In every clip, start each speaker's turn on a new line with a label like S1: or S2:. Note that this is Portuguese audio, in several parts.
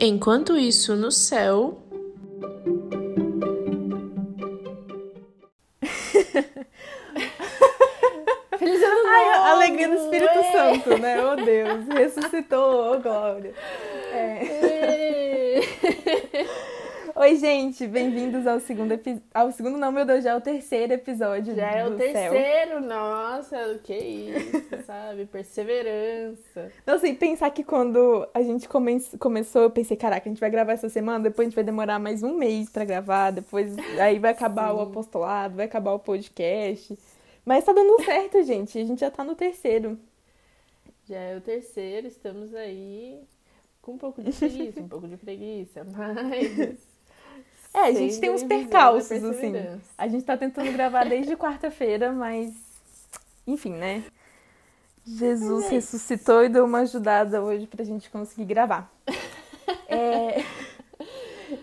S1: Enquanto isso, no céu.
S2: Feliz ano novo!
S3: Ai, a alegria do Espírito Santo, né? Oh Deus, ressuscitou, oh glória. É. Oi, gente, bem-vindos ao segundo episódio. Ao segundo, não, meu Deus, já é o terceiro episódio.
S2: Já é o terceiro,
S3: Céu.
S2: nossa, que isso, sabe? Perseverança.
S3: Então, assim, pensar que quando a gente come... começou, eu pensei, caraca, a gente vai gravar essa semana, depois a gente vai demorar mais um mês pra gravar, depois aí vai acabar o
S2: Sim.
S3: apostolado, vai acabar o podcast. Mas tá dando certo, gente. A gente já tá no terceiro.
S2: Já é o terceiro, estamos aí com um pouco de preguiça, um pouco de preguiça, mas.
S3: É, a gente tem uns percalços, assim. A gente tá tentando gravar desde quarta-feira, mas. Enfim, né? Jesus
S2: é
S3: ressuscitou e deu uma ajudada hoje pra gente conseguir gravar. É,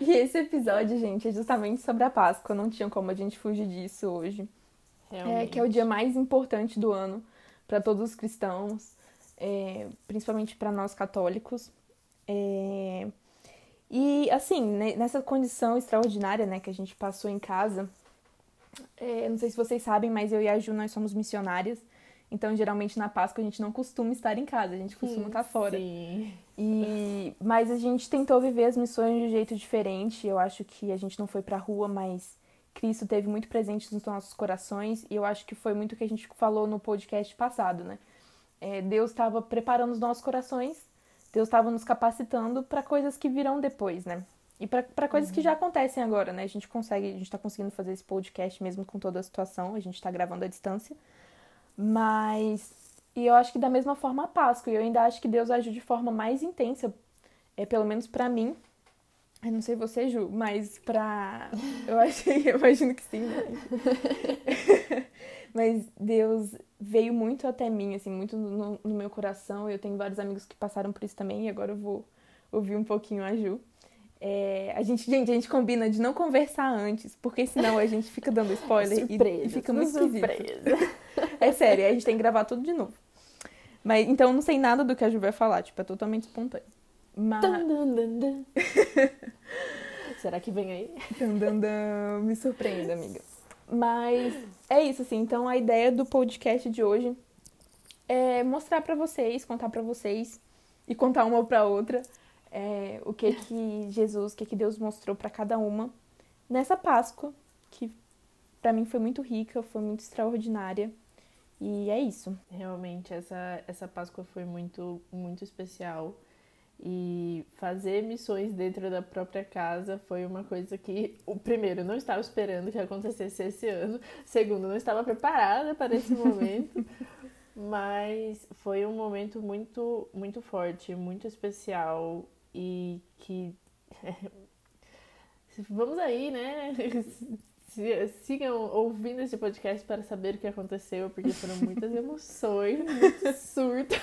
S3: E esse episódio, gente, é justamente sobre a Páscoa. Não tinha como a gente fugir disso hoje. É,
S2: Realmente.
S3: que é o dia mais importante do ano para todos os cristãos, é, principalmente para nós católicos. É, e assim, nessa condição extraordinária, né, que a gente passou em casa, é, não sei se vocês sabem, mas eu e a Ju nós somos missionárias. Então, geralmente na Páscoa a gente não costuma estar em casa, a gente costuma estar fora.
S2: Sim.
S3: E mas a gente tentou viver as missões de um jeito diferente. Eu acho que a gente não foi pra rua, mas Cristo teve muito presente nos nossos corações e eu acho que foi muito o que a gente falou no podcast passado, né? É, Deus estava preparando os nossos corações, Deus estava nos capacitando para coisas que virão depois, né? E para coisas que já acontecem agora, né? A gente consegue, a gente tá conseguindo fazer esse podcast mesmo com toda a situação, a gente tá gravando à distância. Mas e eu acho que da mesma forma a Páscoa, e eu ainda acho que Deus agiu de forma mais intensa, é pelo menos pra mim. Eu não sei você, Ju, mas pra. Eu achei, eu imagino que sim, mas... mas Deus veio muito até mim, assim, muito no, no meu coração. Eu tenho vários amigos que passaram por isso também, e agora eu vou ouvir um pouquinho a Ju. É, a gente, gente, a gente combina de não conversar antes, porque senão a gente fica dando spoiler e-
S2: Surpresa.
S3: e, fica muito esquisito.
S2: surpresa.
S3: É sério, a gente tem que gravar tudo de novo. Mas então eu não sei nada do que a Ju vai falar, tipo, é totalmente espontâneo. Mas.
S2: Será que vem aí?
S3: Me surpreenda, amiga. Mas é isso, assim. Então a ideia do podcast de hoje é mostrar pra vocês, contar pra vocês e contar uma pra outra é, o que que Jesus, o que que Deus mostrou pra cada uma nessa Páscoa, que pra mim foi muito rica, foi muito extraordinária. E é isso.
S2: Realmente, essa, essa Páscoa foi muito, muito especial. E fazer missões dentro da própria casa foi uma coisa que, o primeiro, não estava esperando que acontecesse esse ano. Segundo, não estava preparada para esse momento. Mas foi um momento muito, muito forte, muito especial e que. Vamos aí, né? Sigam ouvindo esse podcast para saber o que aconteceu, porque foram muitas emoções, muitos surtos,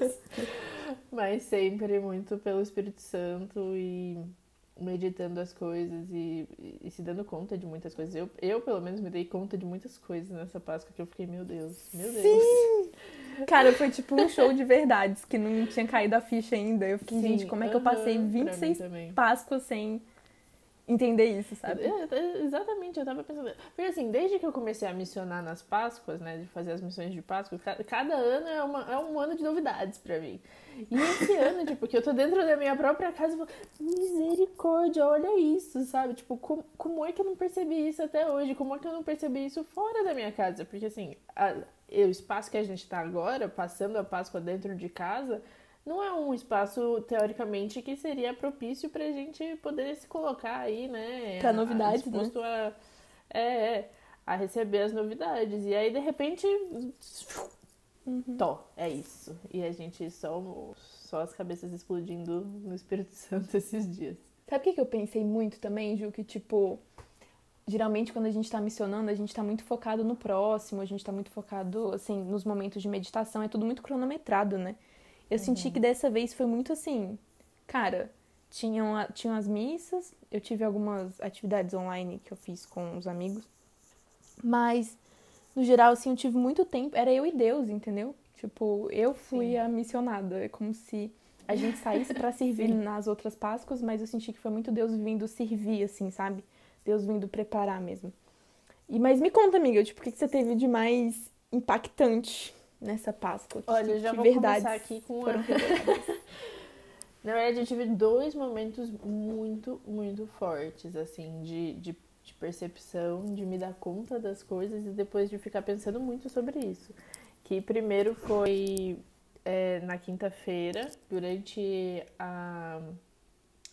S2: mas sempre muito pelo Espírito Santo e meditando as coisas e, e se dando conta de muitas coisas. Eu, eu, pelo menos, me dei conta de muitas coisas nessa Páscoa que eu fiquei, meu Deus, meu Deus.
S3: Sim! Cara, foi tipo um show de verdades que não tinha caído a ficha ainda. Eu fiquei,
S2: Sim,
S3: gente, como é que eu passei
S2: pra mim
S3: 26
S2: também.
S3: Páscoas sem entender isso, sabe?
S2: É, é, exatamente, eu tava pensando. Porque assim, desde que eu comecei a missionar nas Páscoas, né, de fazer as missões de Páscoa, ca- cada ano é, uma- é um ano de novidades pra mim. E esse ano, tipo, que eu tô dentro da minha própria casa, eu falo, misericórdia, olha isso, sabe? Tipo, com- como é que eu não percebi isso até hoje? Como é que eu não percebi isso fora da minha casa? Porque assim, a- o espaço que a gente tá agora, passando a Páscoa dentro de casa, não é um espaço, teoricamente, que seria propício pra gente poder se colocar aí, né?
S3: Pra
S2: a- a-
S3: novidades, né?
S2: a, é, é, a receber as novidades. E aí, de repente,
S3: Uhum.
S2: Tó, é isso. E a gente só, só as cabeças explodindo no Espírito Santo esses dias.
S3: Sabe o que, que eu pensei muito também, Ju? Que, tipo, geralmente quando a gente tá missionando, a gente tá muito focado no próximo, a gente tá muito focado, assim, nos momentos de meditação, é tudo muito cronometrado, né? Eu senti que dessa vez foi muito assim, cara, tinham, tinham as missas, eu tive algumas atividades online que eu fiz com os amigos, mas, no geral, assim, eu tive muito tempo, era eu e Deus, entendeu? Tipo, eu fui
S2: Sim.
S3: a missionada, é como se a gente saísse para servir nas outras Páscoas, mas eu senti que foi muito Deus vindo servir, assim, sabe? Deus vindo preparar mesmo. E, mas me conta, amiga, tipo, o que, que você teve de mais impactante nessa Páscoa?
S2: Olha, eu já
S3: que
S2: vou
S3: verdades
S2: começar aqui com
S3: foram.
S2: Na verdade, eu tive dois momentos muito, muito fortes, assim, de, de, de, percepção, de me dar conta das coisas e depois de ficar pensando muito sobre isso. Que primeiro foi é, na quinta-feira, durante a,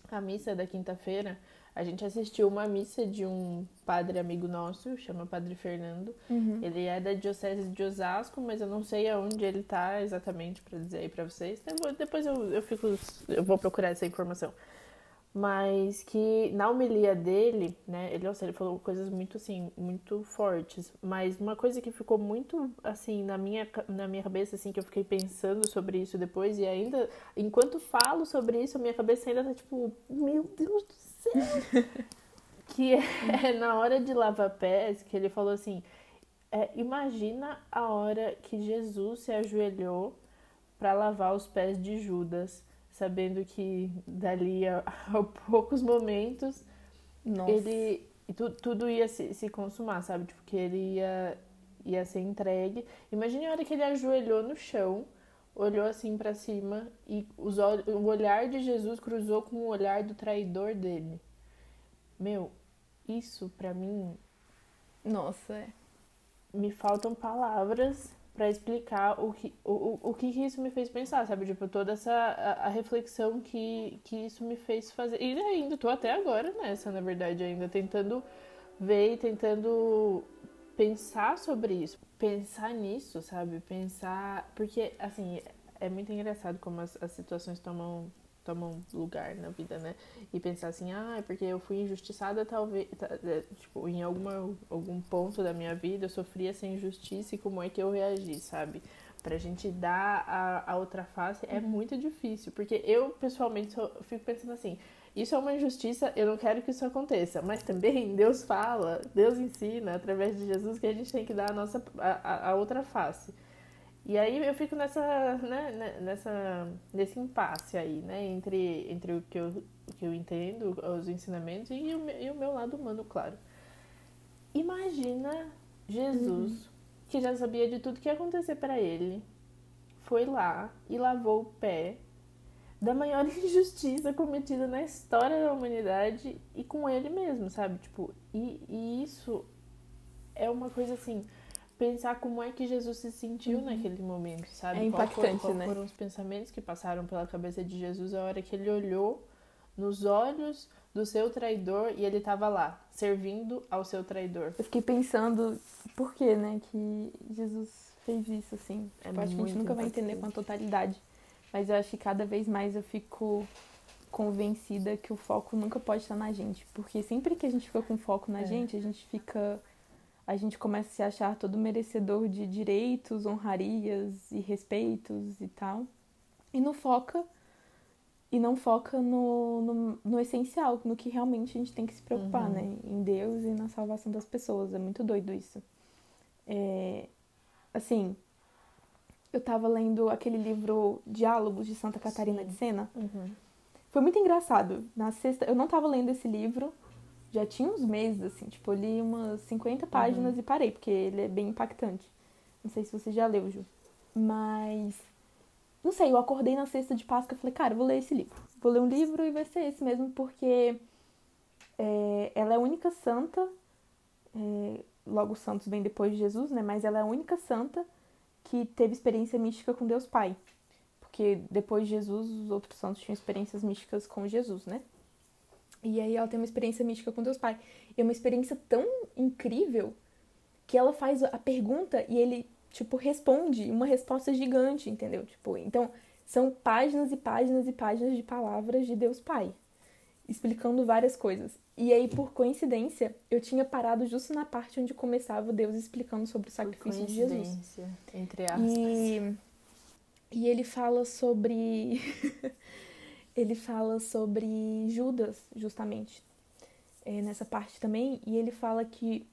S2: a missa da quinta-feira, a gente assistiu uma missa de um padre amigo nosso, chama Padre Fernando.
S3: Uhum.
S2: Ele é da Diocese de Osasco, mas eu não sei aonde ele tá exatamente para dizer aí para vocês. depois eu, eu, fico, eu vou procurar essa informação. Mas que na homilia dele, né, ele, ele falou coisas muito assim, muito fortes. Mas uma coisa que ficou muito assim na minha, na minha cabeça, assim, que eu fiquei pensando sobre isso depois, e ainda, enquanto falo sobre isso, a minha cabeça ainda tá tipo, meu Deus do que é na hora de lavar pés, que ele falou assim: é, imagina a hora que Jesus se ajoelhou para lavar os pés de Judas, sabendo que dali a, a poucos momentos
S3: Nossa.
S2: ele tu, tudo ia se, se consumar, sabe? Tipo, que ele ia, ia ser entregue. Imagine a hora que ele ajoelhou no chão, olhou assim para cima e os, o olhar de Jesus cruzou com o olhar do traidor dele. Meu, isso para mim.
S3: Nossa, é.
S2: Me faltam palavras para explicar o que, o, o que isso me fez pensar, sabe? Tipo, toda essa a, a, reflexão que, que isso me fez fazer. E ainda tô até agora nessa, na verdade, ainda tentando ver e tentando pensar sobre isso. Pensar nisso, sabe? Pensar. Porque, assim, é muito engraçado como as, as situações tomam tomam lugar na vida, né? E pensar assim, ah, é porque eu fui injustiçada, talvez, é, tipo, em alguma, algum ponto da minha vida eu sofri essa injustiça e como é que eu reagi, sabe? Pra gente dar a, a outra face é muito difícil, porque eu, pessoalmente, só, fico pensando assim, isso é uma injustiça, eu não quero que isso aconteça, mas também Deus fala, Deus ensina através de Jesus que a gente tem que dar a nossa a, a outra face. E aí eu fico nessa, né, nessa, nesse impasse aí, né, entre, entre o, que eu, o que eu entendo, os ensinamentos e o, e o meu lado humano, claro. Imagina Jesus, uhum. que já sabia de tudo que ia acontecer para ele, foi lá e lavou o pé da maior injustiça cometida na história da humanidade e com ele mesmo, sabe? Tipo, e, e isso é uma coisa assim pensar como é que Jesus se sentiu uhum. naquele momento, sabe?
S3: É impactante,
S2: qual, qual
S3: né?
S2: foram os pensamentos que passaram pela cabeça de Jesus a hora que ele olhou nos olhos do seu traidor e ele estava lá, servindo ao seu traidor.
S3: Eu fiquei pensando por que, né, que Jesus fez isso, assim. É tipo, acho que a gente nunca vai entender com a totalidade. Mas eu acho que cada vez mais eu fico convencida que o foco nunca pode estar na gente. Porque sempre que a gente fica com foco na é. gente, a gente fica a gente começa a se achar todo merecedor de direitos, honrarias e respeitos e tal. E não foca e não foca no, no, no, essencial, no que realmente a gente tem que se preocupar, uhum. né? Em Deus e na salvação das pessoas. É muito doido isso. É, assim, eu tava lendo aquele livro Diálogos de Santa Catarina Sim. de Sena.
S2: Uhum.
S3: Foi muito engraçado. Na sexta, eu não tava lendo esse livro, já tinha uns meses, assim, tipo, eu li umas 50 páginas uhum. e parei, porque ele é bem impactante. Não sei se você já leu, Ju. Mas. Não sei, eu acordei na sexta de Páscoa e falei, cara, vou ler esse livro. Vou ler um livro e vai ser esse mesmo, porque é, ela é a única santa. É, logo, Santos vem depois de Jesus, né? Mas ela é a única santa que teve experiência mística com Deus Pai. Porque depois de Jesus, os outros santos tinham experiências místicas com Jesus, né? E aí ela tem uma experiência mística com Deus Pai. E é uma experiência tão incrível que ela faz a pergunta e ele, tipo, responde uma resposta gigante, entendeu? Tipo, então são páginas e páginas e páginas de palavras de Deus Pai, explicando várias coisas. E aí, por coincidência, eu tinha parado justo na parte onde começava Deus explicando sobre o sacrifício de Jesus.
S2: Entre aspas.
S3: E, e ele fala sobre ele fala sobre Judas, justamente, é, nessa parte também, e ele fala que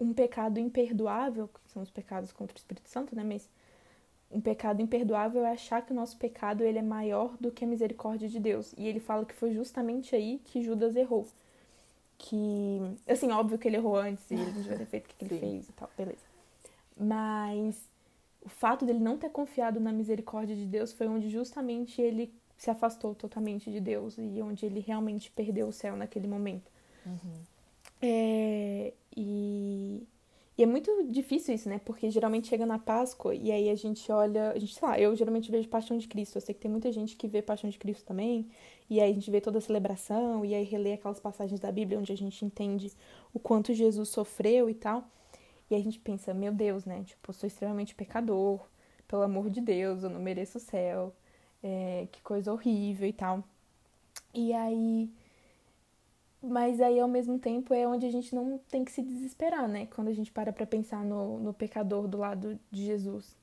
S3: um pecado imperdoável, que são os pecados contra o Espírito Santo, né? Mas um pecado imperdoável é achar que o nosso pecado ele é maior do que a misericórdia de Deus. E ele fala que foi justamente aí que Judas errou. Que, assim, óbvio que ele errou antes e ele não devia ter feito o que ele fez e tal, beleza. Mas o fato dele não ter confiado na misericórdia de Deus foi onde justamente ele se afastou totalmente de Deus e onde ele realmente perdeu o céu naquele momento.
S2: Uhum.
S3: É, e, e, é muito difícil isso, né? Porque geralmente chega na Páscoa e aí a gente olha, a gente, sei lá, eu geralmente vejo Paixão de Cristo. Eu sei que tem muita gente que vê Paixão de Cristo também. E aí a gente vê toda a celebração e aí relê aquelas passagens da Bíblia onde a gente entende o quanto Jesus sofreu e tal. E aí a gente pensa, meu Deus, né? Tipo, eu sou extremamente pecador, pelo amor de Deus, eu não mereço o céu, é, que coisa horrível e tal. E aí. Mas aí, ao mesmo tempo, é onde a gente não tem que se desesperar, né? Quando a gente para pra pensar no, no pecador do lado de Jesus.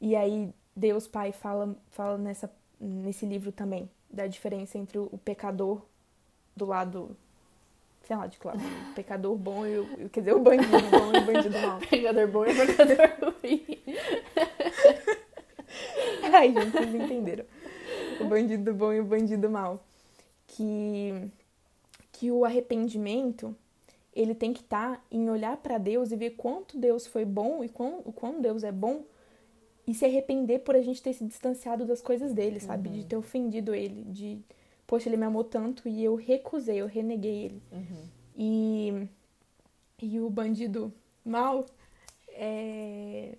S3: E aí, Deus Pai fala, fala nessa, nesse livro também da diferença entre o pecador do lado sei lá, de claro, o pecador bom e o, quer dizer, o bandido bom e o bandido mau.
S2: Pecador bom e o pecador ruim.
S3: Ai, gente, vocês entenderam. O bandido bom e o bandido mau. Que, que o arrependimento, ele tem que estar tá em olhar para Deus e ver quanto Deus foi bom e quão, o quão Deus é bom e se arrepender por a gente ter se distanciado das coisas dele, sabe? Uhum. De ter ofendido ele, de poxa, ele me amou tanto e eu recusei, eu reneguei ele.
S2: Uhum.
S3: E, e o bandido mal, é,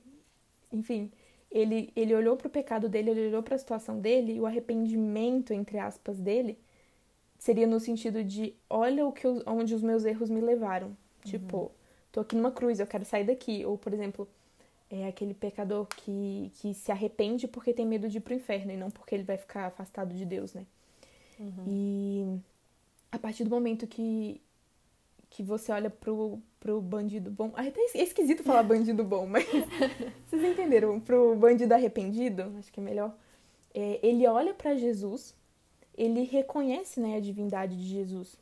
S3: enfim, ele, ele olhou para o pecado dele, ele olhou para a situação dele e o arrependimento, entre aspas, dele seria no sentido de olha o que eu, onde os meus erros me levaram. Uhum. Tipo, tô aqui numa cruz, eu quero sair daqui. Ou, por exemplo, é aquele pecador que, que se arrepende porque tem medo de ir pro inferno e não porque ele vai ficar afastado de Deus, né?
S2: Uhum.
S3: E a partir do momento que, que você olha pro, pro bandido bom. Ah, até é esquisito falar bandido bom, mas vocês entenderam? Pro bandido arrependido, acho que é melhor. É, ele olha para Jesus, ele reconhece né, a divindade de Jesus.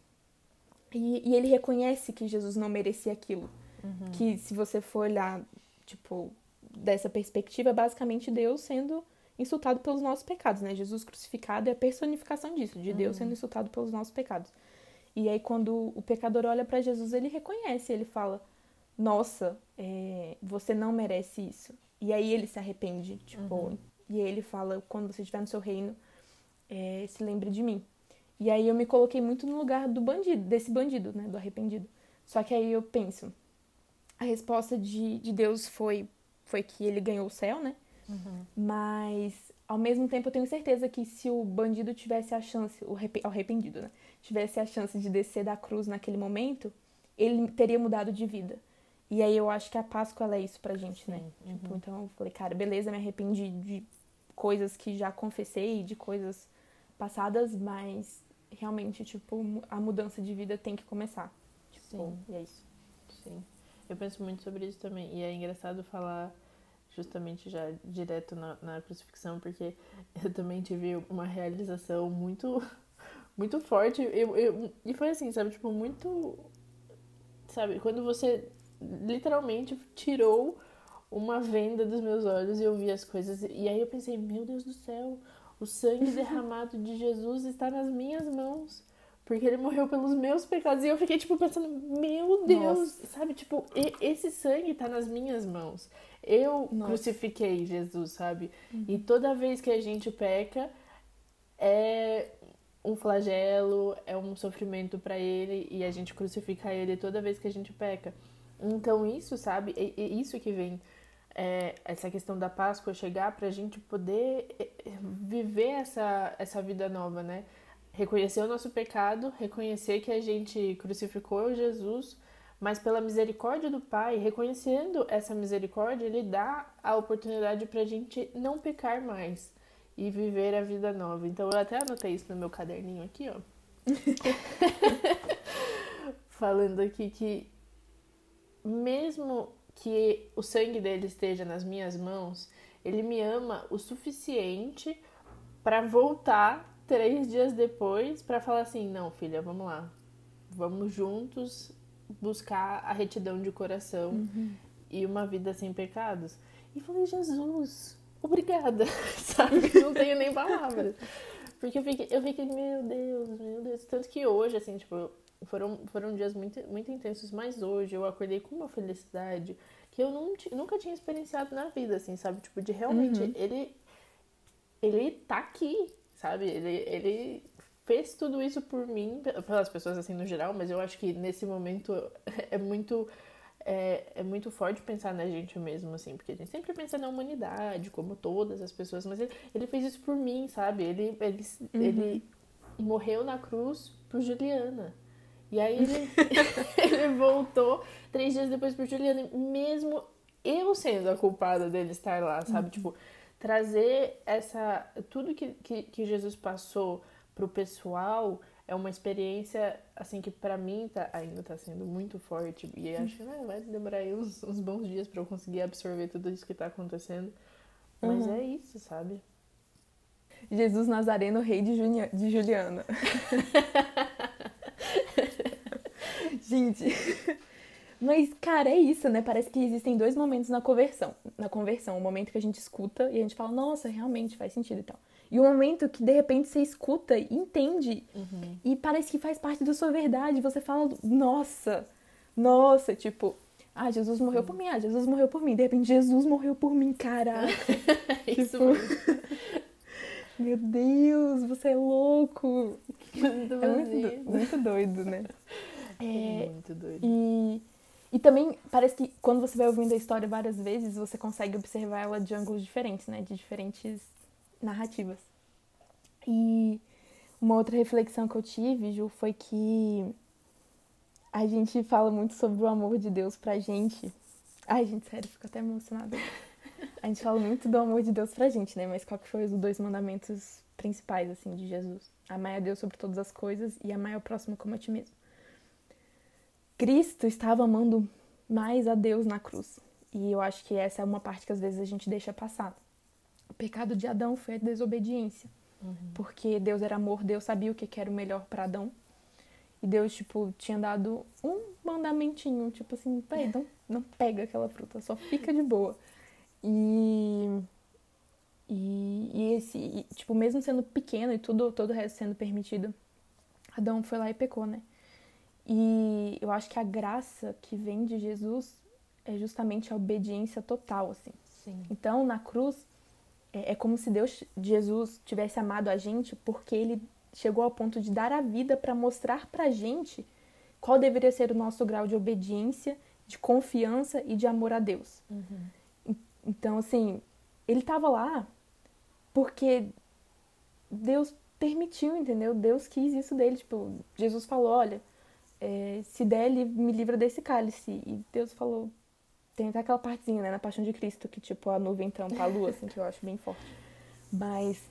S3: E, e, ele reconhece que Jesus não merecia aquilo.
S2: Uhum.
S3: Que se você for olhar, tipo, dessa perspectiva, é basicamente Deus sendo insultado pelos nossos pecados, né? Jesus crucificado é a personificação disso, de Deus uhum. sendo insultado pelos nossos pecados. E aí quando o pecador olha para Jesus, ele reconhece, ele fala: Nossa, é, você não merece isso. E aí ele se arrepende, tipo, uhum. e aí ele fala: Quando você estiver no seu reino, é, se lembre de mim. E aí eu me coloquei muito no lugar do bandido, desse bandido, né? Do arrependido. Só que aí eu penso, a resposta de, de Deus foi, foi que ele ganhou o céu, né?
S2: Uhum.
S3: Mas, ao mesmo tempo, eu tenho certeza que se o bandido tivesse a chance, o arrependido, né? Tivesse a chance de descer da cruz naquele momento, ele teria mudado de vida. E aí eu acho que a Páscoa ela é isso pra gente, né?
S2: Uhum.
S3: Tipo, então eu falei, cara, beleza, me arrependi de coisas que já confessei, de coisas passadas, mas realmente, tipo, a mudança de vida tem que começar. Tipo,
S2: Sim.
S3: e é isso.
S2: Sim. Eu penso muito sobre isso também. E é engraçado falar justamente já direto na, na crucifixão, porque eu também tive uma realização muito, muito forte. Eu, eu, e foi assim, sabe? Tipo, muito. Sabe? Quando você literalmente tirou uma venda dos meus olhos e eu vi as coisas. E aí eu pensei, meu Deus do céu, o sangue derramado de Jesus está nas minhas mãos. Porque ele morreu pelos meus pecados. E eu fiquei, tipo, pensando, meu Deus, Nossa. sabe? Tipo, esse sangue tá nas minhas mãos. Eu Nossa. crucifiquei Jesus, sabe? Uhum. E toda vez que a gente peca, é um flagelo, é um sofrimento para ele e a gente crucifica ele toda vez que a gente peca. Então, isso, sabe? É, é isso que vem. É, essa questão da Páscoa chegar pra gente poder é, é, viver essa, essa vida nova, né? reconhecer o nosso pecado, reconhecer que a gente crucificou Jesus, mas pela misericórdia do Pai, reconhecendo essa misericórdia, Ele dá a oportunidade para a gente não pecar mais e viver a vida nova. Então eu até anotei isso no meu caderninho aqui, ó. Falando aqui que mesmo que o sangue dele esteja nas minhas mãos, ele me ama o suficiente para voltar três dias depois para falar assim: não, filha, vamos lá, vamos juntos buscar a retidão de coração
S3: uhum.
S2: e uma vida sem pecados. E falei: Jesus, obrigada, sabe? Não tenho nem palavras. Porque eu fiquei, eu fiquei, meu Deus, meu Deus. Tanto que hoje, assim, tipo, foram, foram dias muito, muito intensos, mas hoje eu acordei com uma felicidade que eu não, nunca tinha experienciado na vida, assim, sabe? Tipo, de realmente, uhum. ele, ele tá aqui, sabe? Ele, ele fez tudo isso por mim, pelas pessoas, assim, no geral, mas eu acho que nesse momento é muito é, é muito forte pensar na gente mesmo, assim, porque a gente sempre pensa na humanidade, como todas as pessoas, mas ele, ele fez isso por mim, sabe? Ele, ele, uhum. ele morreu na cruz por Juliana. E aí ele, ele voltou três dias depois por Juliana, mesmo eu sendo a culpada dele estar lá, sabe? Uhum. Tipo, trazer essa. Tudo que, que, que Jesus passou pro pessoal é uma experiência, assim, que para mim tá, ainda tá sendo muito forte. E acho que né, vai demorar aí uns, uns bons dias para eu conseguir absorver tudo isso que tá acontecendo. Mas uhum. é isso, sabe?
S3: Jesus Nazareno, rei de, Junia, de Juliana. Gente. Mas, cara, é isso, né? Parece que existem dois momentos na conversão. Na conversão, o momento que a gente escuta e a gente fala, nossa, realmente faz sentido e tal. E o momento que de repente você escuta e entende uhum. e parece que faz parte da sua verdade. Você fala, nossa, nossa, tipo, ah, Jesus morreu por mim, ah, Jesus morreu por mim. De repente, Jesus morreu por mim, caraca.
S2: Isso
S3: tipo... mesmo. Meu Deus, você é louco. Muito é muito, muito doido, né?
S2: É, muito doido.
S3: E, e também parece que quando você vai ouvindo a história várias vezes, você consegue observar ela de ângulos diferentes, né? De diferentes narrativas. E uma outra reflexão que eu tive, Ju, foi que a gente fala muito sobre o amor de Deus pra gente. Ai, gente, sério, fico até emocionada. A gente fala muito do amor de Deus pra gente, né? Mas qual que foi os dois mandamentos principais, assim, de Jesus? Amar a Deus sobre todas as coisas e amar o próximo como a ti mesmo. Cristo estava amando mais a Deus na cruz. E eu acho que essa é uma parte que às vezes a gente deixa passar. O pecado de Adão foi a desobediência. Uhum. Porque Deus era amor, Deus sabia o que era o melhor para Adão. E Deus, tipo, tinha dado um mandamentinho, tipo assim, pai, não, não pega aquela fruta, só fica de boa. E, e, e esse, e, tipo, mesmo sendo pequeno e tudo, todo o resto sendo permitido, Adão foi lá e pecou, né? E eu acho que a graça que vem de Jesus é justamente a obediência total, assim.
S2: Sim.
S3: Então, na cruz, é, é como se Deus, Jesus, tivesse amado a gente porque ele chegou ao ponto de dar a vida para mostrar pra gente qual deveria ser o nosso grau de obediência, de confiança e de amor a Deus.
S2: Uhum.
S3: Então, assim, ele estava lá porque Deus permitiu, entendeu? Deus quis isso dele. Tipo, Jesus falou: olha, é, se der, me livra desse cálice. E Deus falou: tem até aquela partezinha, né, na Paixão de Cristo, que tipo a nuvem tampa a lua, assim, que eu acho bem forte. Mas.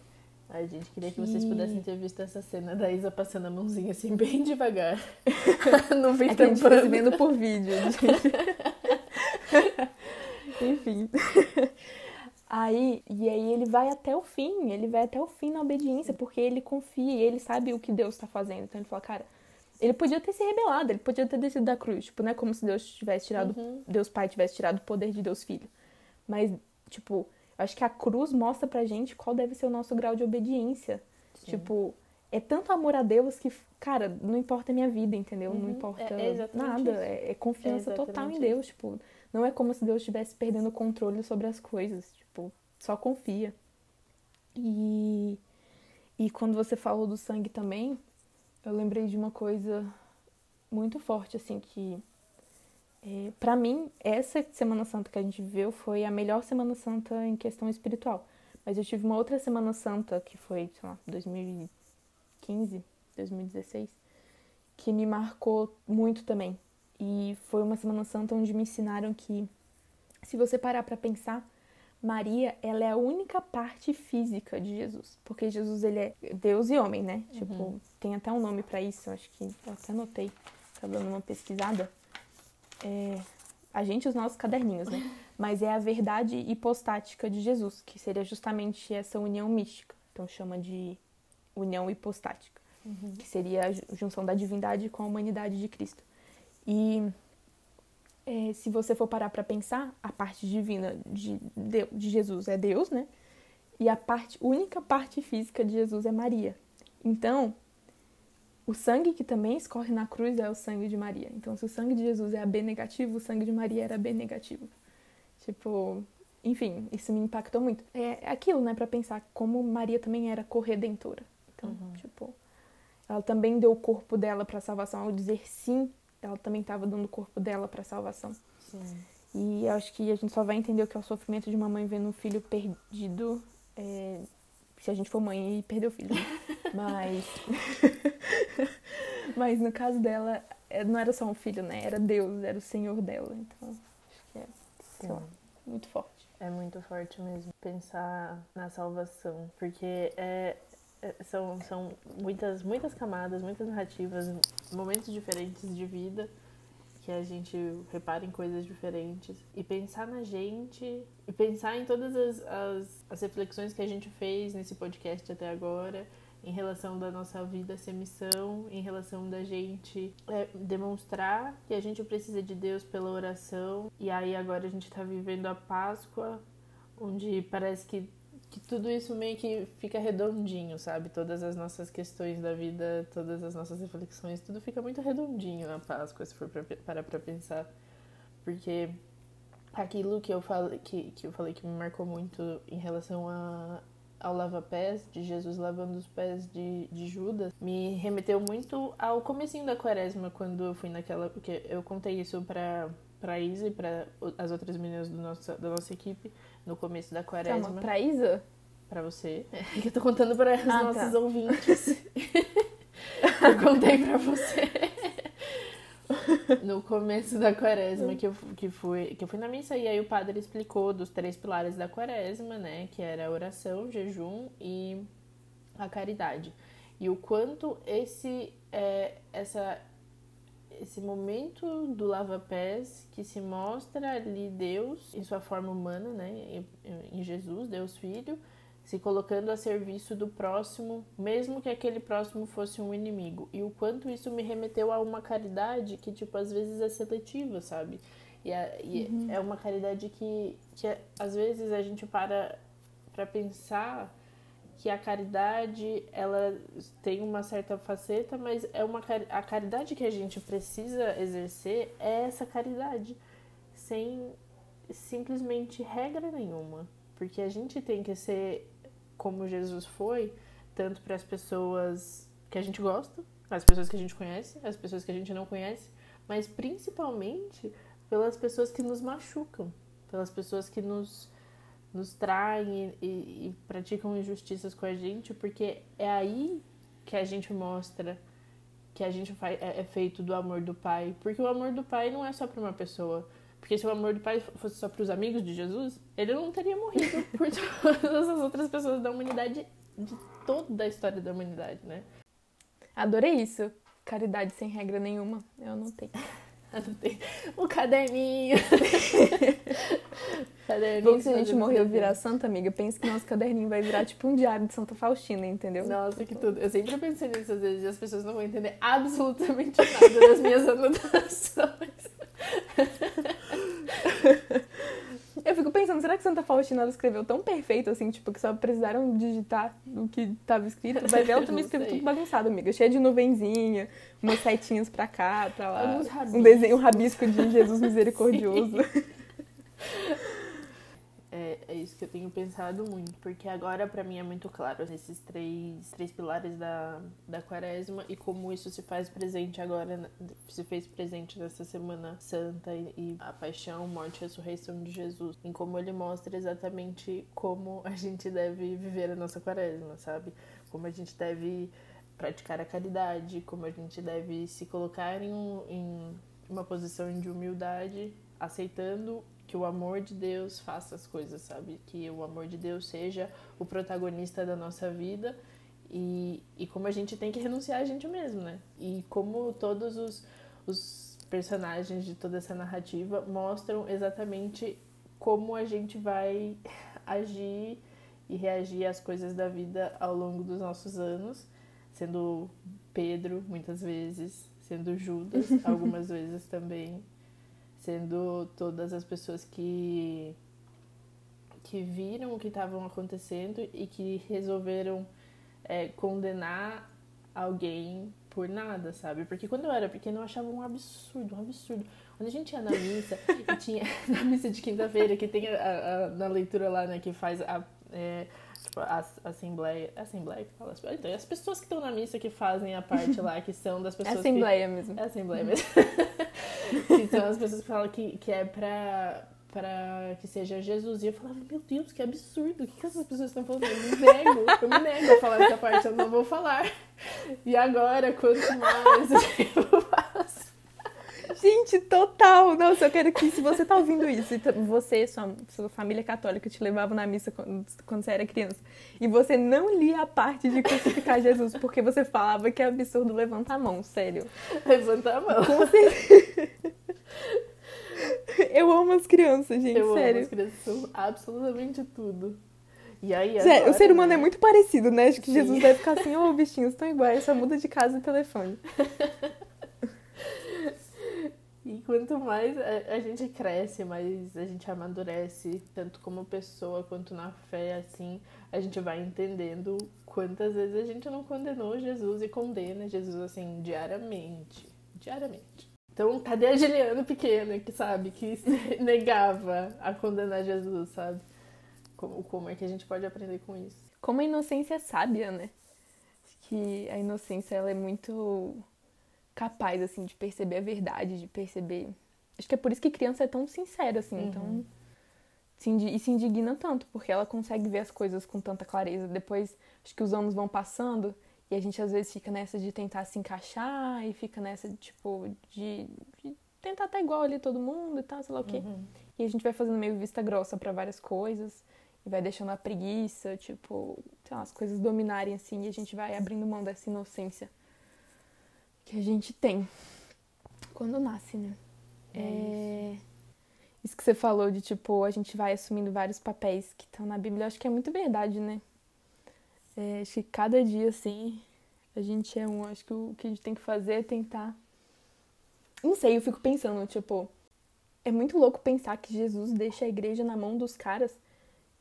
S2: Ai, gente, queria que... que vocês pudessem ter visto essa cena da Isa passando a mãozinha assim, bem devagar.
S3: a nuvem é tampando. A gente vendo por vídeo, gente. Enfim. Aí, e aí ele vai até o fim, ele vai até o fim na obediência, porque ele confia e ele sabe o que Deus está fazendo. Então ele fala, cara, ele podia ter se rebelado, ele podia ter descido da cruz. Tipo, não é como se Deus tivesse tirado. Uhum. Deus Pai tivesse tirado o poder de Deus Filho. Mas, tipo, acho que a cruz mostra pra gente qual deve ser o nosso grau de obediência. Sim. Tipo, é tanto amor a Deus que, cara, não importa a minha vida, entendeu? Uhum. Não importa é, é nada. É, é, confiança é total em Deus. Isso. Tipo, não é como se Deus estivesse perdendo o controle sobre as coisas. Tipo, só confia. E, e quando você falou do sangue também, eu lembrei de uma coisa muito forte, assim, que é, para mim, essa Semana Santa que a gente viveu foi a melhor Semana Santa em questão espiritual. Mas eu tive uma outra Semana Santa, que foi, sei lá, 2015, 2016, que me marcou muito também. E foi uma Semana Santa onde me ensinaram que, se você parar para pensar, Maria, ela é a única parte física de Jesus, porque Jesus ele é Deus e homem, né? Uhum. Tipo, tem até um nome para isso, acho que eu até anotei, tá dando uma pesquisada. É, a gente os nossos caderninhos, né? Mas é a verdade hipostática de Jesus, que seria justamente essa união mística. Então chama de união hipostática, uhum. que seria a junção da divindade com a humanidade de Cristo. E é, se você for parar para pensar, a parte divina de, de, de, Jesus é Deus, né? e a parte, única parte física de Jesus é Maria. Então, o sangue que também escorre na cruz é o sangue de Maria. Então, se o sangue de Jesus é AB negativo, o sangue de Maria era B negativo. Tipo, enfim, isso me impactou muito. É aquilo, né, para pensar como Maria também era corredentora. Então, uhum. tipo, ela também deu o corpo dela para salvação. Ao dizer sim, ela também estava dando o corpo dela para salvação.
S2: Sim.
S3: E acho que a gente só vai entender o que é o sofrimento de uma mãe vendo um filho perdido é, se a gente for mãe e perder o filho. Né? Mas. Mas no caso dela, é, não era só um filho, né? Era Deus, era o Senhor dela. Então, acho que é, sei lá, muito forte.
S2: É muito forte mesmo pensar na salvação, porque é, são, são muitas, muitas camadas, muitas narrativas, momentos diferentes de vida que a gente repara em coisas diferentes e pensar na gente e pensar em todas as, as, as reflexões que a gente fez nesse podcast até agora em relação da nossa vida ser missão, em relação da gente é, demonstrar que a gente precisa de Deus pela oração. E aí agora a gente está vivendo a Páscoa, onde parece que que tudo isso meio que fica redondinho, sabe? Todas as nossas questões da vida, todas as nossas reflexões, tudo fica muito redondinho na Páscoa, se for pra, parar pra pensar. Porque aquilo que eu falei que, que eu falei que me marcou muito em relação a, ao lava-pés, de Jesus lavando os pés de, de Judas, me remeteu muito ao comecinho da quaresma, quando eu fui naquela... Porque eu contei isso pra, pra Isa e pra as outras meninas do nosso, da nossa equipe no começo da quaresma. Calma,
S3: pra Isa?
S2: Pra você. É que eu tô contando para os ah, nossos tá. ouvintes. eu contei pra você. no começo da quaresma que eu, que, fui, que eu fui na missa e aí o padre explicou dos três pilares da quaresma, né? Que era a oração, jejum e a caridade. E o quanto esse, é, essa, esse momento do lava-pés que se mostra ali Deus em sua forma humana, né, em Jesus, Deus Filho, se colocando a serviço do próximo, mesmo que aquele próximo fosse um inimigo. E o quanto isso me remeteu a uma caridade que, tipo, às vezes é seletiva, sabe? E, é, e uhum. é uma caridade que, que às vezes a gente para para pensar que a caridade ela tem uma certa faceta, mas é uma a caridade que a gente precisa exercer é essa caridade sem simplesmente regra nenhuma, porque a gente tem que ser como Jesus foi, tanto para as pessoas que a gente gosta, as pessoas que a gente conhece, as pessoas que a gente não conhece, mas principalmente pelas pessoas que nos machucam, pelas pessoas que nos nos traem e, e, praticam injustiças com a gente, porque é aí que a gente mostra que a gente faz, é, é feito do amor do Pai. Porque o amor do Pai não é só para uma pessoa. Porque se o amor do Pai fosse só para os amigos de Jesus, ele não teria morrido por todas as outras pessoas da humanidade, de toda a história da humanidade, né?
S3: Adorei isso. Caridade sem regra nenhuma. Eu não tenho.
S2: O caderninho.
S3: caderninho. Bom, se a gente morreu virar santa, amiga, pensa que nosso caderninho vai virar tipo um diário de Santa Faustina, entendeu?
S2: Nossa, que tudo. Eu sempre pensei nisso, às vezes as pessoas não vão entender absolutamente nada das minhas anotações.
S3: Eu fico pensando, será que Santa Faustina escreveu tão perfeito assim, tipo, que só precisaram digitar o que estava escrito? Vai ver, ela também escreveu tudo bagunçado, amiga. Cheia de nuvenzinha, umas setinhas pra cá, pra lá. Um desenho, um rabisco de Jesus misericordioso.
S2: É, é isso que eu tenho pensado muito, porque agora para mim é muito claro esses três, três pilares da, da quaresma e como isso se faz presente agora, se fez presente nessa Semana Santa e, e a paixão, morte e ressurreição de Jesus, em como ele mostra exatamente como a gente deve viver a nossa quaresma, sabe? Como a gente deve praticar a caridade, como a gente deve se colocar em, um, em uma posição de humildade, aceitando que o amor de Deus faça as coisas, sabe? Que o amor de Deus seja o protagonista da nossa vida e, e como a gente tem que renunciar a gente mesmo, né? E como todos os, os personagens de toda essa narrativa mostram exatamente como a gente vai agir e reagir às coisas da vida ao longo dos nossos anos, sendo Pedro muitas vezes, sendo Judas algumas vezes também, sendo todas as pessoas que que viram o que estavam acontecendo e que resolveram é, condenar alguém por nada, sabe? Porque quando eu era pequena eu achava um absurdo, um absurdo. Quando a gente ia na missa, e tinha na missa de quinta-feira, que tem a, a, na leitura lá, né, que faz a, é, a, a assembleia. Assembleia que fala? Então, as pessoas que estão na missa que fazem a parte lá, que são das pessoas.
S3: Assembleia
S2: que,
S3: mesmo.
S2: É assembleia mesmo. que são as pessoas que falam que, que é pra para que seja Jesus. E eu falava, meu Deus, que absurdo, o que, que essas pessoas estão falando? Eu me nego, eu me nego a falar essa parte, eu não vou falar. E agora, quanto mais faço.
S3: Gente, total! Nossa, eu quero que, se você tá ouvindo isso, você, sua, sua família católica te levava na missa quando, quando você era criança, e você não lia a parte de crucificar Jesus, porque você falava que é absurdo levantar a mão, sério.
S2: Levanta a mão.
S3: Com certeza. Eu amo as crianças, gente,
S2: eu
S3: sério.
S2: amo as crianças, são absolutamente tudo. E aí,
S3: agora, o ser humano
S2: né?
S3: é muito parecido, né? Acho que Sim. Jesus deve ficar assim, ô, oh, bichinhos estão iguais, só muda de casa e telefone.
S2: e quanto mais a, a, gente cresce, mais a gente amadurece, tanto como pessoa quanto na fé, assim, a gente vai entendendo quantas vezes a gente não condenou Jesus e condena Jesus, assim, diariamente. Diariamente. Então, cadê a Juliana pequena que sabe, que negava a condenar Jesus, sabe? Como, como é que a gente pode aprender com isso?
S3: Como a inocência é sábia, né? Que a inocência ela é muito capaz assim de perceber a verdade, de perceber. Acho que é por isso que criança é tão sincera assim, uhum. então e se indigna tanto, porque ela consegue ver as coisas com tanta clareza. Depois, acho que os anos vão passando e a gente às vezes fica nessa de tentar se encaixar e fica nessa de, tipo, de, de tentar estar igual ali todo mundo e tal, sei lá o quê. Uhum. E a gente vai fazendo meio vista grossa para várias coisas e vai deixando a preguiça, tipo, sei lá, as coisas dominarem assim e a gente vai abrindo mão dessa inocência que a gente tem quando nasce, né? É, é... Isso que você falou de, tipo, a gente vai assumindo vários papéis que estão na Bíblia, eu acho que é muito verdade, né? É, acho que cada dia, assim, a gente é um. Acho que o que a gente tem que fazer é tentar. Não sei, eu fico pensando, tipo. É muito louco pensar que Jesus deixa a igreja na mão dos caras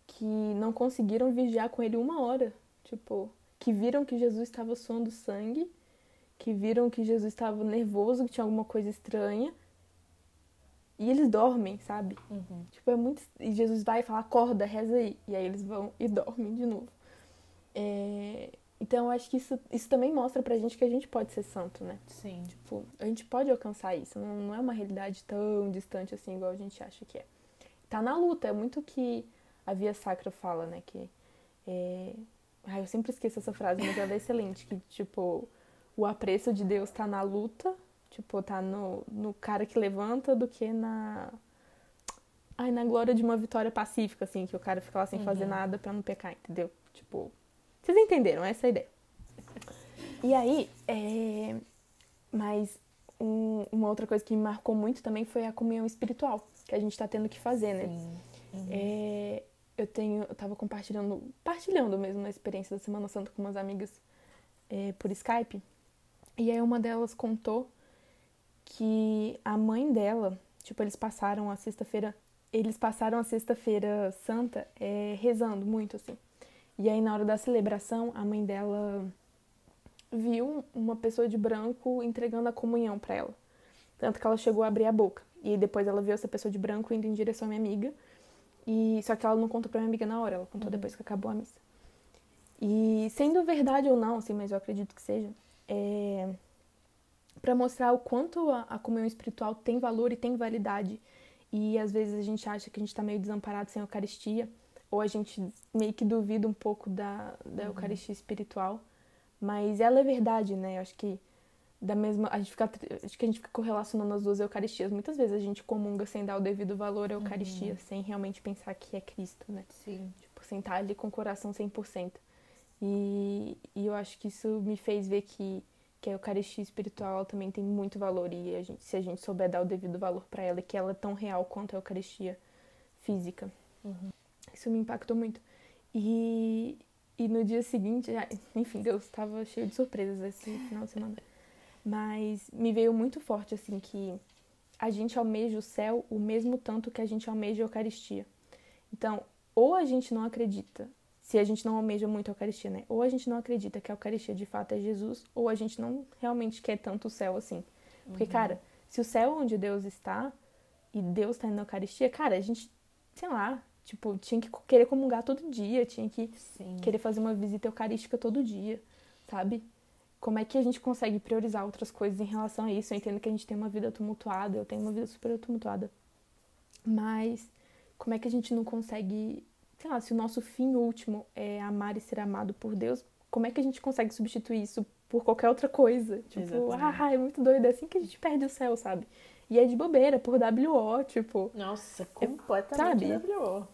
S3: que não conseguiram vigiar com ele uma hora. Tipo, que viram que Jesus estava suando sangue, que viram que Jesus estava nervoso, que tinha alguma coisa estranha. E eles dormem, sabe? Uhum. Tipo, é muito. E Jesus vai e fala, acorda, reza aí. E aí eles vão e dormem de novo. É... Então eu acho que isso, isso também mostra pra gente que a gente pode ser santo, né?
S2: Sim.
S3: Tipo, a gente pode alcançar isso. Não, não é uma realidade tão distante assim, igual a gente acha que é. Tá na luta, é muito que a Via Sacra fala, né? Que é... Ai, eu sempre esqueço essa frase, mas ela é excelente. Que, tipo, o apreço de Deus tá na luta, tipo, tá no, no cara que levanta do que na. Ai, na glória de uma vitória pacífica, assim, que o cara fica lá sem uhum. fazer nada para não pecar, entendeu? Tipo, vocês entenderam essa é a ideia. E aí, é... mas um, uma outra coisa que me marcou muito também foi a comunhão espiritual que a gente está tendo que fazer, né? Uhum. É... eu tenho, eu tava compartilhando, partilhando mesmo a experiência da Semana Santa com umas amigas é, por Skype. E aí uma delas contou que a mãe dela, tipo, eles passaram a sexta-feira, eles passaram a sexta-feira santa é, rezando muito, assim. E aí, na hora da celebração, a mãe dela viu uma pessoa de branco entregando a comunhão para ela. Tanto que ela chegou a abrir a boca. E depois ela viu essa pessoa de branco indo em direção à minha amiga. E só que ela não contou pra minha amiga na hora, ela contou uhum. depois que acabou a missa. E sendo verdade ou não, assim, mas eu acredito que seja, é para mostrar o quanto a, a comunhão espiritual tem valor e tem validade. E às vezes a gente acha que a gente tá meio desamparado sem a Eucaristia ou a gente meio que duvida um pouco da, da uhum. Eucaristia espiritual, mas ela é verdade, né? Eu acho que da mesma a gente fica acho que a gente fica correlacionando as duas Eucaristias. Muitas vezes a gente comunga sem dar o devido valor à Eucaristia, uhum. sem realmente pensar que é Cristo, né?
S2: Sim.
S3: Tipo, sem estar ali com o coração 100%. E, e eu acho que isso me fez ver que que a Eucaristia espiritual também tem muito valor e a gente, se a gente souber dar o devido valor para ela, que ela é tão real quanto a Eucaristia física.
S2: Uhum.
S3: Isso me impactou muito. E, e no dia seguinte, enfim, Deus estava cheio de surpresas esse final de semana. Mas me veio muito forte, assim, que a gente almeja o céu o mesmo tanto que a gente almeja a Eucaristia. Então, ou a gente não acredita, se a gente não almeja muito a Eucaristia, né? Ou a gente não acredita que a Eucaristia de fato é Jesus, ou a gente não realmente quer tanto o céu assim. Porque, uhum. cara, se o céu é onde Deus está e Deus está na Eucaristia, cara, a gente, sei lá, tipo, tinha que querer comungar todo dia, tinha que Sim. querer fazer uma visita eucarística todo dia, sabe? Como é que a gente consegue priorizar outras coisas em relação a isso? Eu entendo que a gente tem uma vida tumultuada, eu tenho uma vida super tumultuada. Mas como é que a gente não consegue, sei lá, se o nosso fim último é amar e ser amado por Deus, como é que a gente consegue substituir isso por qualquer outra coisa? Tipo, Exatamente. ah, é muito doido, é assim que a gente perde o céu, sabe? E é de bobeira, por WO, tipo.
S2: Nossa, completamente sabe? WO.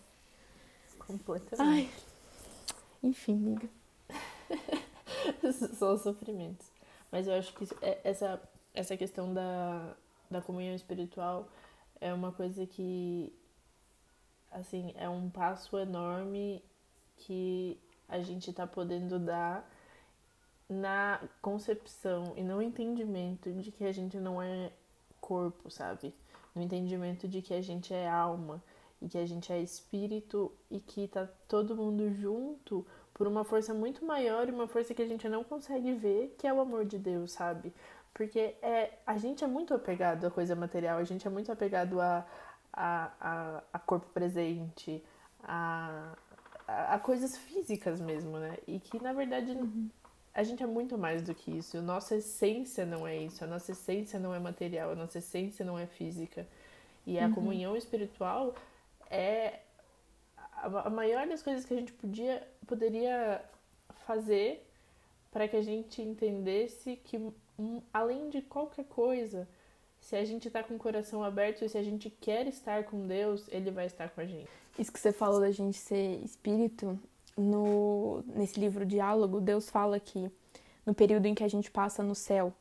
S2: Completamente. Ai.
S3: Enfim, amiga.
S2: São sofrimentos. Mas eu acho que é, essa, essa questão da, da comunhão espiritual é uma coisa que assim, é um passo enorme que a gente está podendo dar na concepção e no entendimento de que a gente não é corpo, sabe? No entendimento de que a gente é alma e que a gente é espírito e que tá todo mundo junto por uma força muito maior e uma força que a gente não consegue ver, que é o amor de Deus, sabe? Porque é, a gente é muito apegado à coisa material, a gente é muito apegado a, a, a, a corpo presente, a, a, a, coisas físicas mesmo, né? E que na verdade uhum. a gente é muito mais do que isso. Nossa essência não é isso, a nossa essência não é material, a nossa essência não é física. E a uhum. comunhão espiritual é a, a maior das coisas que a gente podia, poderia fazer para que a gente entendesse que, um, além de qualquer coisa, se a gente está com o coração aberto e se a gente quer estar com Deus, Ele vai estar com a gente.
S3: Isso que você falou da gente ser espírito, no, nesse livro Diálogo, Deus fala que no período em que a gente passa no céu,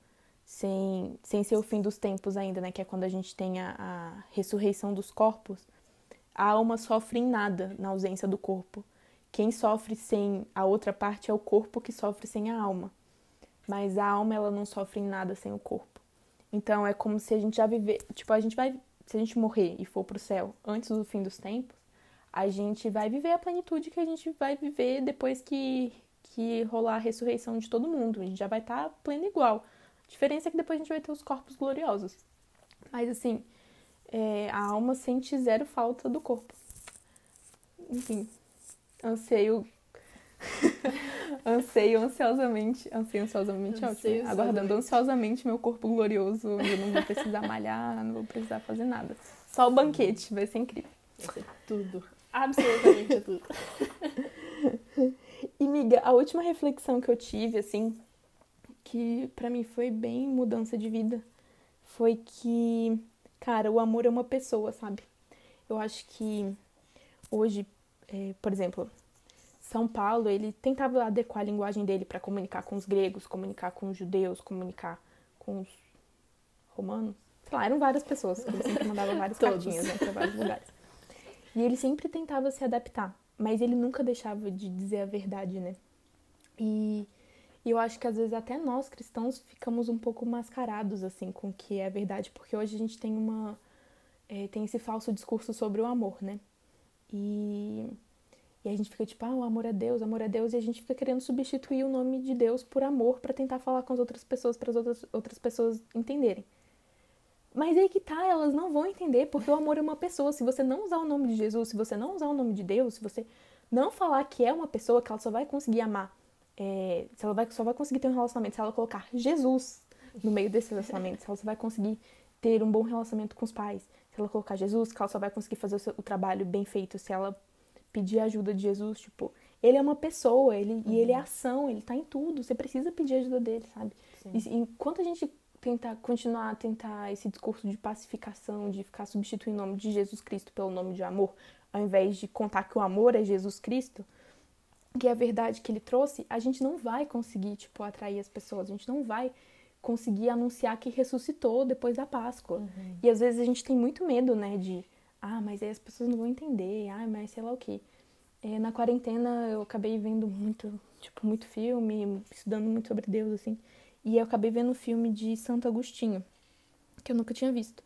S3: sem, sem ser o fim dos tempos ainda, né, que é quando a gente tem a, a ressurreição dos corpos, a alma sofre em nada na ausência do corpo. Quem sofre sem a outra parte é o corpo que sofre sem a alma. Mas a alma ela não sofre em nada sem o corpo. Então é como se a gente já viver, tipo, a gente vai, se a gente morrer e for pro céu antes do fim dos tempos, a gente vai viver a plenitude que a gente vai viver depois que que rolar a ressurreição de todo mundo. A gente já vai estar tá pleno igual. A diferença é que depois a gente vai ter os corpos gloriosos. Mas assim, é, a alma sente zero falta do corpo. Enfim, anseio anseio ansiosamente, anseio ansiosamente anseio ótimo, aguardando ansiosamente meu corpo glorioso, eu não vou precisar malhar, não vou precisar fazer nada. Só o banquete, vai ser incrível.
S2: Vai ser tudo, absolutamente tudo.
S3: e miga, a última reflexão que eu tive, assim, que para mim foi bem mudança de vida, foi que, cara, o amor é uma pessoa, sabe? Eu acho que hoje, é, por exemplo, são Paulo, ele tentava adequar a linguagem dele para comunicar com os gregos, comunicar com os judeus, comunicar com os romanos. Sei lá, eram várias pessoas. Ele sempre mandava várias cartinhas né, para vários lugares. E ele sempre tentava se adaptar, mas ele nunca deixava de dizer a verdade, né? E, e eu acho que às vezes até nós cristãos ficamos um pouco mascarados assim com o que é a verdade, porque hoje a gente tem uma é, tem esse falso discurso sobre o amor, né? E e a gente fica tipo, ah, o amor é Deus, amor é Deus, e a gente fica querendo substituir o nome de Deus por amor para tentar falar com as outras pessoas, para as outras, outras pessoas entenderem. Mas aí que tá, elas não vão entender, porque o amor é uma pessoa. Se você não usar o nome de Jesus, se você não usar o nome de Deus, se você não falar que é uma pessoa que ela só vai conseguir amar, é, se ela vai, só vai conseguir ter um relacionamento se ela colocar Jesus no meio desse relacionamento, se ela só vai conseguir ter um bom relacionamento com os pais, se ela colocar Jesus, que ela só vai conseguir fazer o, seu, o trabalho bem feito se ela pedir ajuda de Jesus, tipo, ele é uma pessoa, ele, uhum. e ele é uhum. ação, ele tá em tudo, você precisa pedir ajuda dele, sabe? E, enquanto a gente tentar continuar a tentar esse discurso de pacificação, de ficar substituindo o nome de Jesus Cristo pelo nome de amor, ao invés de contar que o amor é Jesus Cristo, que é a verdade que ele trouxe, a gente não vai conseguir, tipo, atrair as pessoas, a gente não vai conseguir anunciar que ressuscitou depois da Páscoa. Uhum. E às vezes a gente tem muito medo, né, de ah, mas aí as pessoas não vão entender, ah, mas sei lá o que. É, na quarentena eu acabei vendo muito, tipo, muito filme, estudando muito sobre Deus, assim. E eu acabei vendo o filme de Santo Agostinho, que eu nunca tinha visto.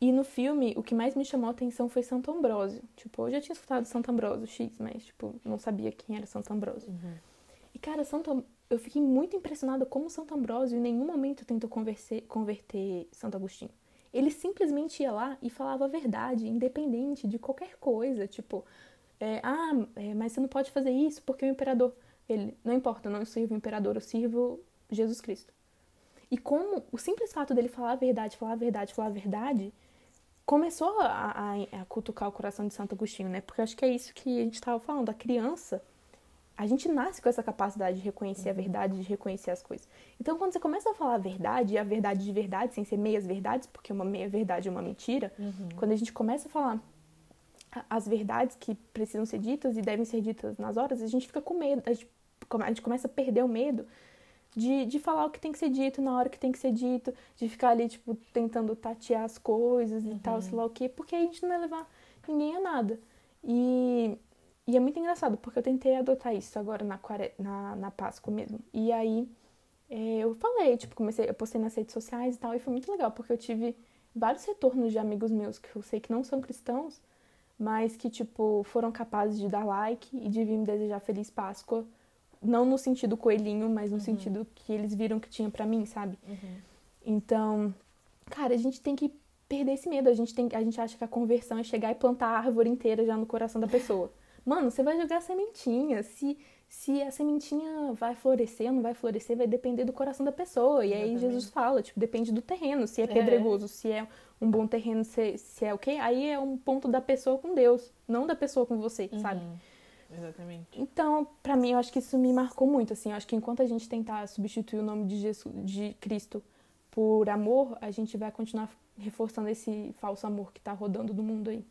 S3: E no filme, o que mais me chamou a atenção foi Santo Ambrósio. Tipo, eu já tinha escutado Santo Ambrósio X, mas, tipo, não sabia quem era Santo Ambrósio.
S2: Uhum.
S3: E, cara, Santo, eu fiquei muito impressionada como Santo Ambrósio em nenhum momento tentou converter Santo Agostinho. Ele simplesmente ia lá e falava a verdade, independente de qualquer coisa. Tipo, é, ah, é, mas você não pode fazer isso porque o imperador. Ele, não importa, eu não sirvo o imperador, eu sirvo Jesus Cristo. E como o simples fato dele falar a verdade, falar a verdade, falar a verdade, começou a, a, a cutucar o coração de Santo Agostinho, né? Porque acho que é isso que a gente estava falando. A criança, a gente nasce com essa capacidade de reconhecer a verdade, de reconhecer as coisas. Então, quando você começa a falar a verdade, e a verdade de verdade, sem ser meias verdades, porque uma meia verdade é uma mentira,
S2: Uhum.
S3: quando a gente começa a falar as verdades que precisam ser ditas e devem ser ditas nas horas, a gente fica com medo, a gente, a gente começa a perder o medo de, de falar o que tem que ser dito na hora que tem que ser dito, de ficar ali, tipo, tentando tatear as coisas e tal, sei lá o quê, porque a gente não vai levar ninguém a nada. E, e é muito engraçado, porque eu tentei adotar isso agora na, na, na Páscoa mesmo. E aí é, eu falei, tipo, comecei, eu postei nas redes sociais e tal, e foi muito legal, porque eu tive vários retornos de amigos meus que eu sei que não são cristãos, mas que, tipo, foram capazes de dar like e de vir me desejar Feliz Páscoa. Não no sentido coelhinho, mas no sentido que eles viram que tinha pra mim, sabe?
S2: Uhum.
S3: Então, cara, a gente tem que perder esse medo. A gente, tem, a gente acha que a conversão é chegar e plantar a árvore inteira já no coração da pessoa. Mano, você vai jogar a sementinha. Se, se a sementinha vai florescer ou não vai florescer, vai depender do coração da pessoa. E aí. Jesus fala, tipo, depende do terreno. Se é
S2: É.
S3: pedregoso, se é um bom terreno, se, se é o quê? Aí é um ponto da pessoa com Deus, não da pessoa com você, sabe?
S2: Uhum. Exatamente.
S3: Então, pra mim, eu acho que isso me marcou muito, assim. Eu acho que enquanto a gente tentar substituir o nome de, Jesus, de Cristo por amor, a gente vai continuar reforçando esse falso amor que tá rodando do mundo aí.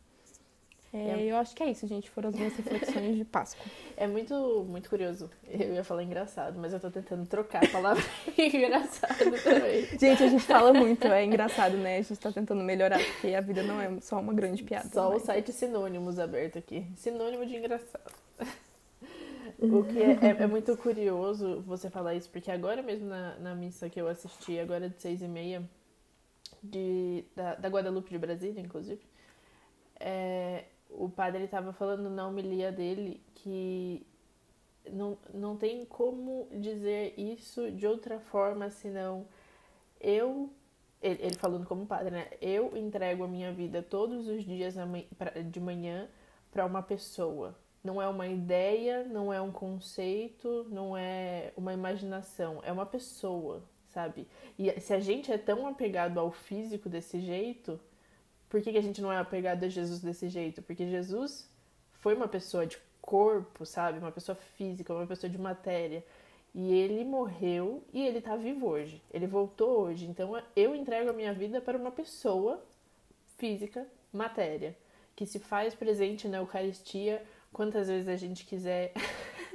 S3: É. Eu acho que é isso, gente. Foram as minhas reflexões de Páscoa.
S2: É muito, muito curioso. Eu ia falar engraçado, mas eu tô tentando trocar a palavra engraçado também.
S3: Gente, a gente fala muito, é engraçado, né? A gente tá tentando melhorar, porque a vida não é só uma grande piada.
S2: Só o
S3: mas-
S2: site sinônimos aberto aqui. Sinônimo de engraçado. O que é, é- é muito curioso você falar isso, porque agora mesmo na, na missa que eu assisti, agora de seis e meia, de, da, da Guadalupe de Brasília, inclusive, é, o padre estava falando na homilia dele que não, não tem como dizer isso de outra forma senão eu ele, ele falando como padre, né? Eu entrego a minha vida todos os dias de manhã para uma pessoa. Não é uma ideia, não é um conceito, não é uma imaginação, é uma pessoa, sabe? E se a gente é tão apegado ao físico desse jeito, por que, que a gente não é apegado a Jesus desse jeito? Porque Jesus foi uma pessoa de corpo, sabe? Uma pessoa física, uma pessoa de matéria. E ele morreu e ele tá vivo hoje. Ele voltou hoje. Então eu entrego a minha vida para uma pessoa física, matéria, que se faz presente na Eucaristia quantas vezes a gente quiser.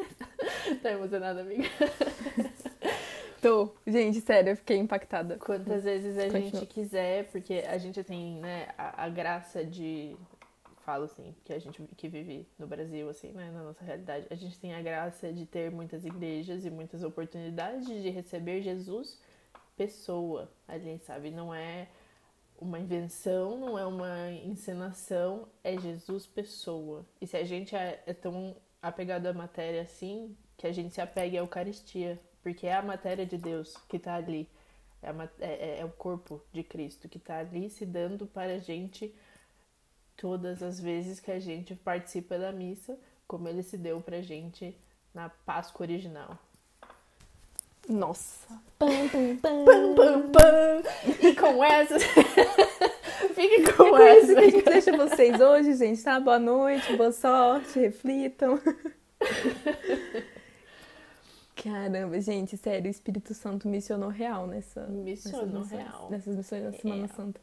S2: tá emocionada, amiga?
S3: Gente, sério, eu fiquei impactada.
S2: Quantas vezes a
S3: Continua.
S2: gente quiser, porque a gente tem, né, a, a graça de. Falo assim, que a gente que vive no Brasil, assim, né, na nossa realidade, a gente tem a graça de ter muitas igrejas e muitas oportunidades de receber Jesus pessoa ali, sabe? Não é uma invenção, não é uma encenação, é Jesus pessoa. E se a gente é, é tão apegado à matéria assim, que a gente se apegue à Eucaristia, porque é a matéria de Deus que tá ali. É, a ma- é- é- é o corpo de Cristo que tá ali se dando para a gente todas as vezes que a gente participa da missa, como ele se deu pra gente na Páscoa original.
S3: Nossa. Pam, pam, pam.
S2: Pam, pam, pam. E com essa. Fique
S3: É
S2: com
S3: com isso
S2: essa.
S3: que a gente deixa vocês hoje, gente, tá? Boa noite, boa sorte, reflitam. Caramba, gente, sério, o Espírito Santo missionou real nessa.
S2: Missionou
S3: nessas missões,
S2: real.
S3: Nessas missões da Semana
S2: Real.
S3: Santa.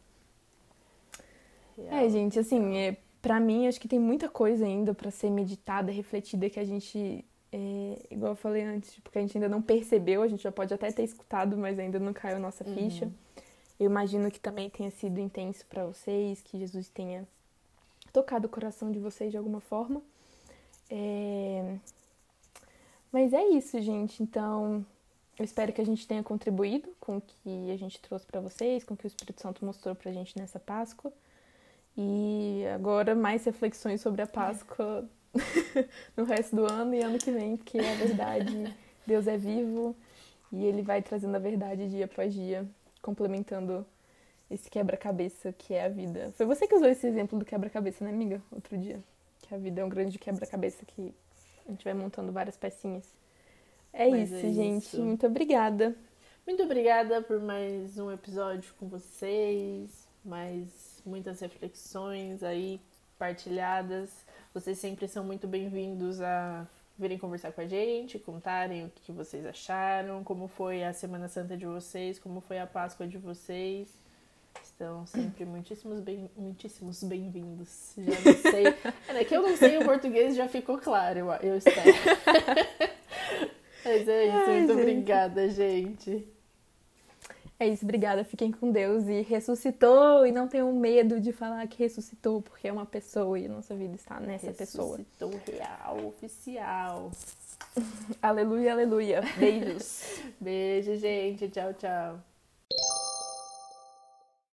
S2: Real.
S3: É, gente, assim, é, pra mim, acho que tem muita coisa ainda pra ser meditada, refletida, que a gente, é, igual eu falei antes, tipo, que a gente ainda não percebeu, a gente já pode até ter escutado, mas ainda não caiu a nossa ficha. Eu imagino que também tenha sido intenso pra vocês, que Jesus tenha tocado o coração de vocês de alguma forma. É, Mas é isso, gente. Então, eu espero que a gente tenha contribuído com o que a gente trouxe pra vocês, com o que o Espírito Santo mostrou pra gente nessa Páscoa. E agora mais reflexões sobre a Páscoa no resto do ano e ano que vem, porque é a verdade, Deus é vivo e ele vai trazendo a verdade dia após dia, complementando esse quebra-cabeça que é a vida. Foi você que usou esse exemplo do quebra-cabeça, né, amiga? Outro dia. Que a vida é um grande quebra-cabeça que a gente vai montando várias pecinhas. É
S2: Mas
S3: isso,
S2: é
S3: gente.
S2: isso.
S3: Muito obrigada.
S2: Muito obrigada por mais um episódio com vocês, mais muitas reflexões aí partilhadas. Vocês sempre são muito bem-vindos a virem conversar com a gente, contarem o que vocês acharam, como foi a Semana Santa de vocês, como foi a Páscoa de vocês. Estão sempre muitíssimos bem, muitíssimos bem-vindos. Já não sei. É que eu não sei o português, já ficou claro, eu, eu espero. Mas é isso,
S3: Ai,
S2: muito
S3: gente.
S2: obrigada, gente.
S3: É isso, obrigada. Fiquem com Deus e ressuscitou. E não tenham medo de falar que ressuscitou, porque é uma pessoa e a nossa vida está nessa pessoa.
S2: Ressuscitou real, oficial.
S3: Aleluia, aleluia. Beijos.
S2: Beijo, gente. Tchau, tchau.